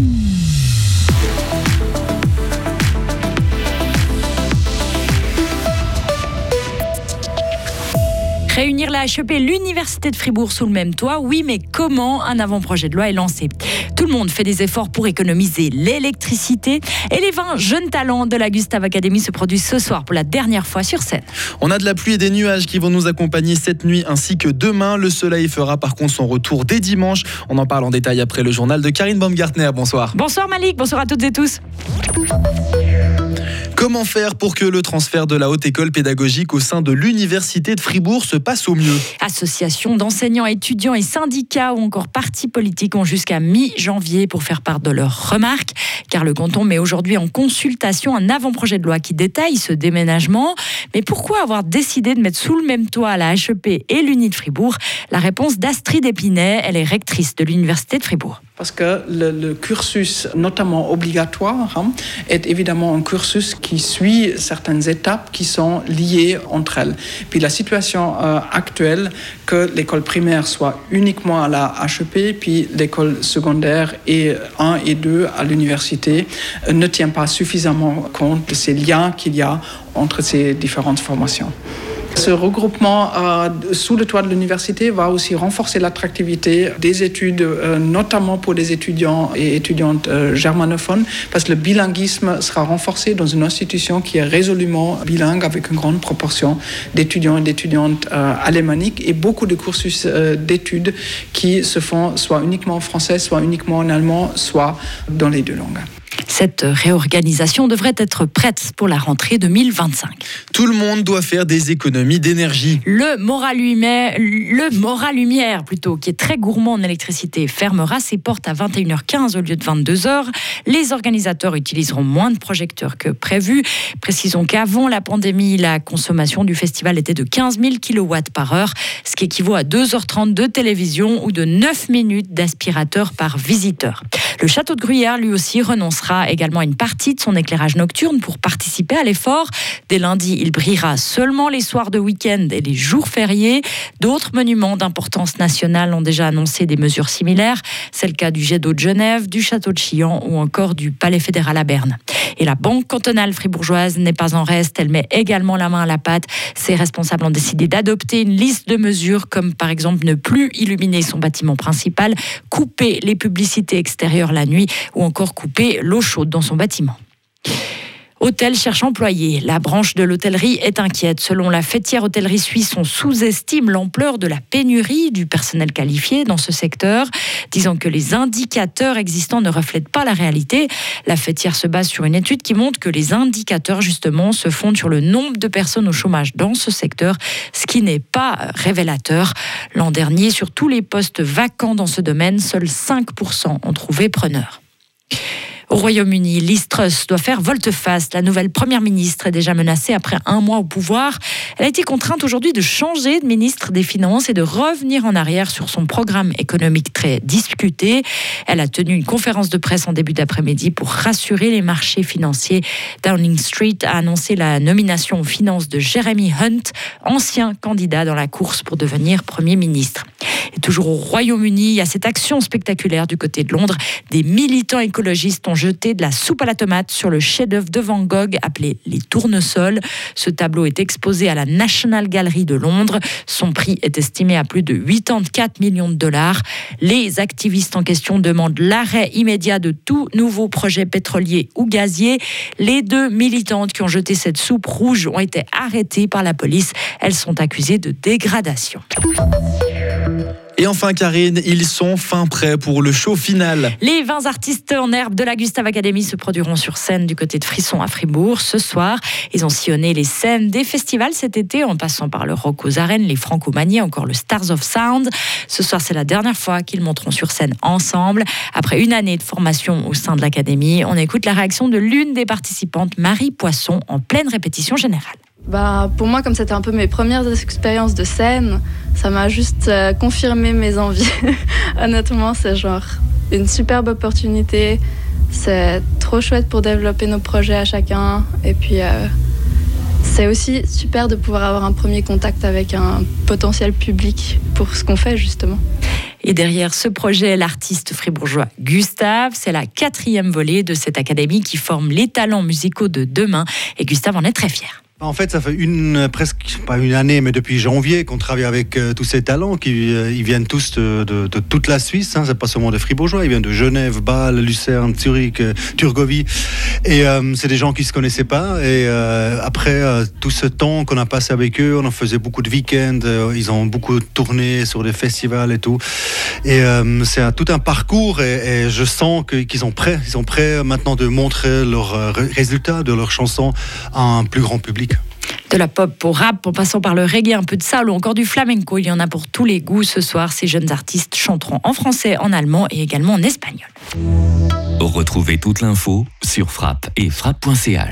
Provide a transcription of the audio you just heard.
Mm-hmm. Réunir la HEP et l'Université de Fribourg sous le même toit, oui, mais comment un avant-projet de loi est lancé? Tout le monde fait des efforts pour économiser l'électricité et les 20 jeunes talents de la Gustave Academy se produisent ce soir pour la dernière fois sur scène. On a de la pluie et des nuages qui vont nous accompagner cette nuit ainsi que demain. Le soleil fera par contre son retour dès dimanche. On en parle en détail après le journal de Karine Baumgartner. Bonsoir. Bonsoir Malik, bonsoir à toutes et tous. Comment faire pour que le transfert de la haute école pédagogique au sein de l'université de Fribourg se passe au mieux? Associations d'enseignants, étudiants et syndicats ou encore partis politiques ont jusqu'à mi-janvier pour faire part de leurs remarques, car le canton met aujourd'hui en consultation un avant-projet de loi qui détaille ce déménagement. Mais pourquoi avoir décidé de mettre sous le même toit la HEP et l'Uni de Fribourg? La réponse d'Astrid Épinay, elle est rectrice de l'université de Fribourg. Parce que le, cursus, notamment obligatoire, hein, est évidemment un cursus qui suit certaines étapes qui sont liées entre elles. Puis la situation euh, actuelle, que l'école primaire soit uniquement à la HEP, puis l'école secondaire et 1 et 2 à l'université, euh, ne tient pas suffisamment compte de ces liens qu'il y a entre ces différentes formations. Ce regroupement euh, sous le toit de l'université va aussi renforcer l'attractivité des études, euh, notamment pour les étudiants et étudiantes euh, germanophones, parce que le bilinguisme sera renforcé dans une institution qui est résolument bilingue avec une grande proportion d'étudiants et d'étudiantes alémaniques et beaucoup de cursus d'études qui se font soit uniquement en français, soit uniquement en allemand, soit dans les deux langues. Cette réorganisation devrait être prête pour la rentrée 2025. Tout le monde doit faire des économies d'énergie. Le Moral Lumière, le Moral Lumière plutôt, qui est très gourmand en électricité, fermera ses portes à 21h15 au lieu de 22h. Les organisateurs utiliseront moins de projecteurs que prévu. Précisons qu'avant la pandémie, la consommation du festival était de 15 000 kW par heure, ce qui équivaut à 2h30 de télévision ou de 9 minutes d'aspirateur par visiteur. Le château de Gruyère, lui aussi, renoncera également à une partie de son éclairage nocturne pour participer à l'effort. Dès lundi, il brillera seulement les soirs de week-end et les jours fériés. D'autres monuments d'importance nationale ont déjà annoncé des mesures similaires. C'est le cas du jet d'eau de Genève, du château de Chillon ou encore du Palais fédéral à Berne. Et la Banque cantonale fribourgeoise n'est pas en reste. Elle met également la main à la pâte. Ses responsables ont décidé d'adopter une liste de mesures comme par exemple ne plus illuminer son bâtiment principal, couper les publicités extérieures la nuit ou encore couper l'eau chaude dans son bâtiment. Hôtel cherche employés. La branche de l'hôtellerie est inquiète. Selon la fêtière hôtellerie suisse, on sous-estime l'ampleur de la pénurie du personnel qualifié dans ce secteur, disant que les indicateurs existants ne reflètent pas la réalité. La fêtière se base sur une étude qui montre que les indicateurs, justement, se fondent sur le nombre de personnes au chômage dans ce secteur, ce qui n'est pas révélateur. L'an dernier, sur tous les postes vacants dans ce domaine, seuls 5% ont trouvé preneur. Au Royaume-Uni, Liz Truss doit faire volte-face. La nouvelle première ministre est déjà menacée après un mois au pouvoir. Elle a été contrainte aujourd'hui de changer de ministre des Finances et de revenir en arrière sur son programme économique très discuté. Elle a tenu une conférence de presse en début d'après-midi pour rassurer les marchés financiers. Downing Street a annoncé la nomination aux finances de Jeremy Hunt, ancien candidat dans la course pour devenir Premier ministre. Toujours au Royaume-Uni, il y a cette action spectaculaire du côté de Londres. Des militants écologistes ont jeté de la soupe à la tomate sur le chef-d'œuvre de Van Gogh appelé Les Tournesols. Ce tableau est exposé à la National Gallery de Londres. Son prix est estimé à plus de 84 millions de dollars. Les activistes en question demandent l'arrêt immédiat de tout nouveau projet pétrolier ou gazier. Les deux militantes qui ont jeté cette soupe rouge ont été arrêtées par la police. Elles sont accusées de dégradation. Et enfin, Karine, ils sont fin prêts pour le show final. Les 20 artistes en herbe de la Gustave Academy se produiront sur scène du côté de Frisson à Fribourg ce soir. Ils ont sillonné les scènes des festivals cet été en passant par le Rock aux Arènes, les Francomanies, encore le Stars of Sound. Ce soir, c'est la dernière fois qu'ils monteront sur scène ensemble. Après une année de formation au sein de l'Académie, on écoute la réaction de l'une des participantes, Marie Poisson, en pleine répétition générale. Bah, pour moi, comme c'était un peu mes premières expériences de scène, ça m'a juste euh, confirmé mes envies. Honnêtement, c'est genre une superbe opportunité. C'est trop chouette pour développer nos projets à chacun. Et puis, euh, c'est aussi super de pouvoir avoir un premier contact avec un potentiel public pour ce qu'on fait justement. Et derrière ce projet, l'artiste fribourgeois Gustave, c'est la quatrième volée de cette académie qui forme les talents musicaux de demain. Et Gustave en est très fier. En fait, ça fait une presque pas une année, mais depuis janvier qu'on travaille avec euh, tous ces talents qui euh, ils viennent tous de, toute la Suisse. Hein, c'est pas seulement des Fribourgeois, ils viennent de Genève, Bâle, Lucerne, Zurich, euh, Turgovie. Et c'est des gens qui se connaissaient pas. Et après tout ce temps qu'on a passé avec eux, on en faisait beaucoup de week-ends. ils ont beaucoup tourné sur des festivals et tout. Et c'est tout un parcours. Et, et je sens qu'ils sont prêts. Ils sont prêts maintenant de montrer leurs résultats de leurs chansons à un plus grand public. De la pop au rap, en passant par le reggae, un peu de soul ou encore du flamenco, il y en a pour tous les goûts ce soir. Ces jeunes artistes chanteront en français, en allemand et également en espagnol. Retrouvez toute l'info sur frappe et frappe.ch.